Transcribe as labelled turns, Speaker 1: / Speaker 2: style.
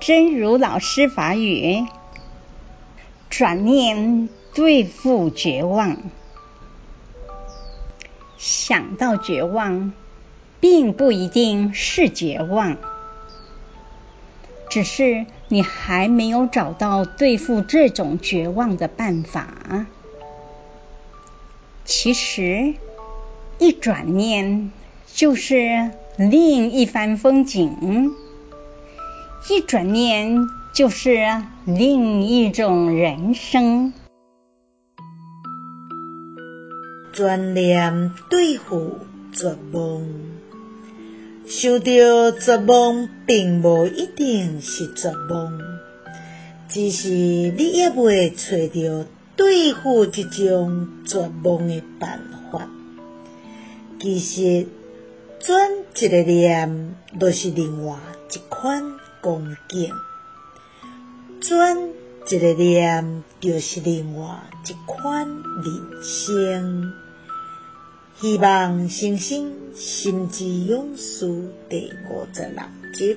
Speaker 1: 真如老师法语：转念对付绝望。想到绝望，并不一定是绝望，只是你还没有找到对付这种绝望的办法。其实，一转念就是另一番风景，一转念就是另一种人生。
Speaker 2: 转念对付绝望，想到绝望，并不一定是绝望，只是你还未找到对付这种绝望的办法。其实，转一个念，就是另外一款恭敬；转一个念，就是另外一款人生。希望星星心之勇士第五十六集。